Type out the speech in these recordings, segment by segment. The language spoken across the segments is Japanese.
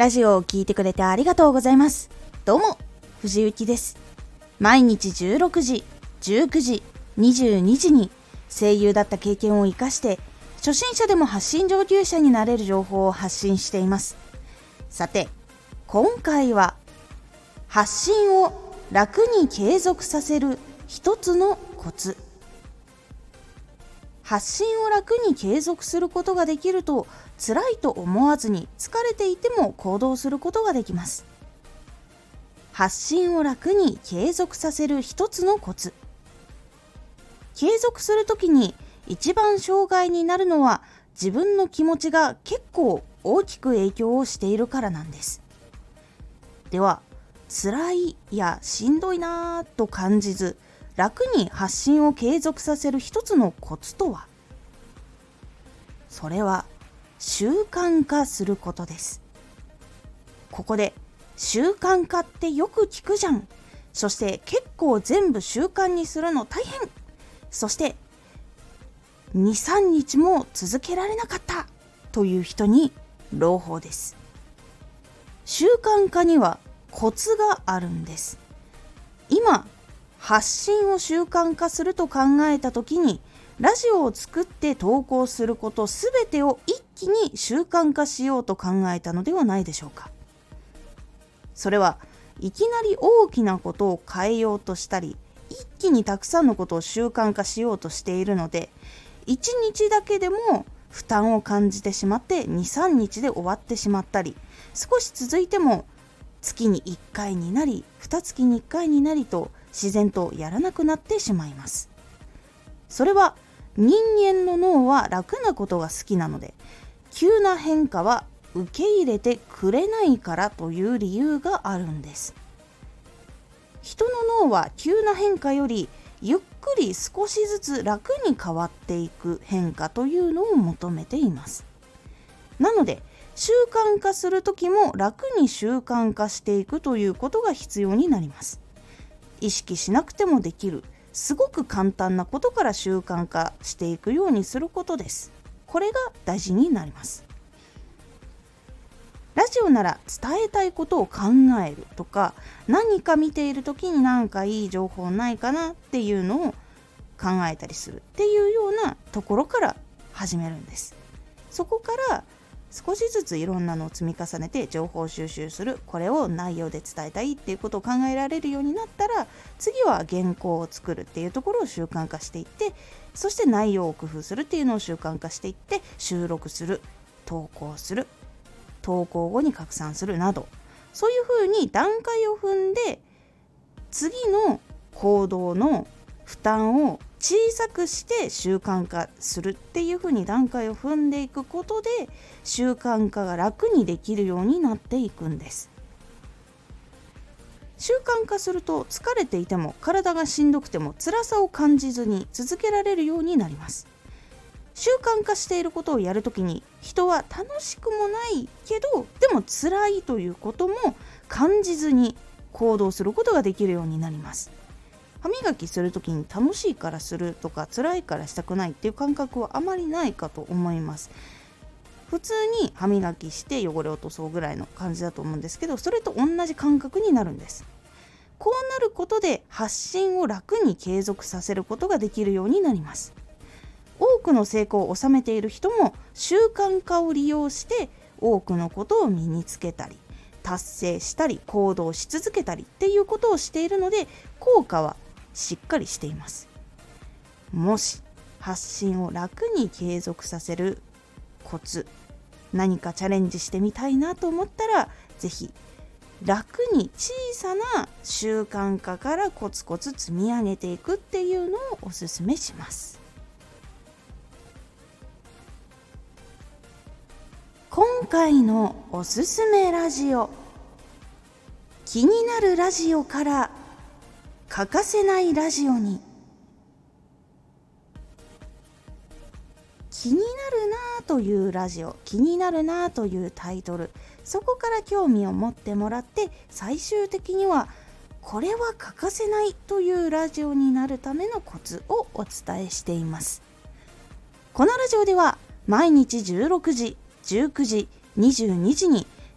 ラジオを聴いてくれてありがとうございます。どうも、藤幸です。毎日16時、19時、22時に声優だった経験を活かして、初心者でも発信上級者になれる情報を発信しています。さて、今回は、発信を楽に継続させる一つのコツ。発信を楽に継続することができると辛いと思わずに疲れていても行動することができます。発信を楽に継続させる一つのコツ。継続するときに一番障害になるのは自分の気持ちが結構大きく影響をしているからなんです。では辛いやしんどいなぁと感じず楽に発信を継続させる一つのコツとは？それは習慣化することです。ここで習慣化ってよく聞くじゃん。そして結構全部習慣にするの大変。そして23日も続けられなかった。という人に朗報です。習慣化にはコツがあるんです。今発信を習慣化すると考えた時にラジオを作って投稿することすべてを一気に習慣化しようと考えたのではないでしょうか。それはいきなり大きなことを変えようとしたり一気にたくさんのことを習慣化しようとしているので1日だけでも負担を感じてしまって23日で終わってしまったり少し続いても月に1回になり2月に1回になりと自然とやらなくなってしまいます。それは人間の脳は楽なことが好きなので急な変化は受け入れてくれないからという理由があるんです。人の脳は急な変化よりゆっくり少しずつ楽に変わっていく変化というのを求めています。なので習慣化する時も楽に習慣化していくということが必要になります。意識しなくてもできるすごく簡単なことから習慣化していくようにすることです。これが大事になります。ラジオなら伝えたいことを考えるとか何か見ている時に何かいい情報ないかなっていうのを考えたりするっていうようなところから始めるんです。そこから少しずついろんなのを積み重ねて情報収集する。これを内容で伝えたいっていうことを考えられるようになったら次は原稿を作るっていうところを習慣化していってそして内容を工夫するっていうのを習慣化していって収録する投稿する投稿後に拡散するなどそういうふうに段階を踏んで次の行動の負担を小さくして習慣化するっていうふうに段階を踏んでいくことで習慣化が楽にできるようになっていくんです。習慣化すると疲れていても体がしんどくても辛さを感じずに続けられるようになります。習慣化していることをやるときに人は楽しくもないけどでも辛いということも感じずに行動することができるようになります。歯磨きする時に楽しいからするとか辛いからしたくないっていう感覚はあまりないかと思います。普通に歯磨きして汚れ落とそうぐらいの感じだと思うんですけどそれと同じ感覚になるんです。こうなることで発信を楽に継続させることができるようになります。多くの成功を収めている人も習慣化を利用して多くのことを身につけたり達成したり行動し続けたりっていうことをしているので効果はしっかりしています。もし発信を楽に継続させるコツ何かチャレンジしてみたいなと思ったら是非楽に小さな習慣化からコツコツ積み上げていくっていうのをおすすめします。今回のおすすめラジオ気になるラジオから欠かせないラジオに。気になるなというラジオ。気になるなというタイトル。そこから興味を持ってもらって最終的にはこれは欠かせないというラジオになるためのコツをお伝えしています。このラジオでは毎日16時19時22時に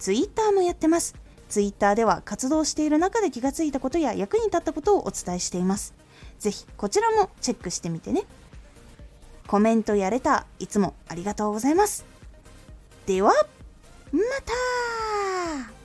ツイッターもやってます。ツイッターでは活動している中で気がついたことや役に立ったことをお伝えしています。ぜひこちらもチェックしてみてね。コメントやれたいつもありがとうございます。では、また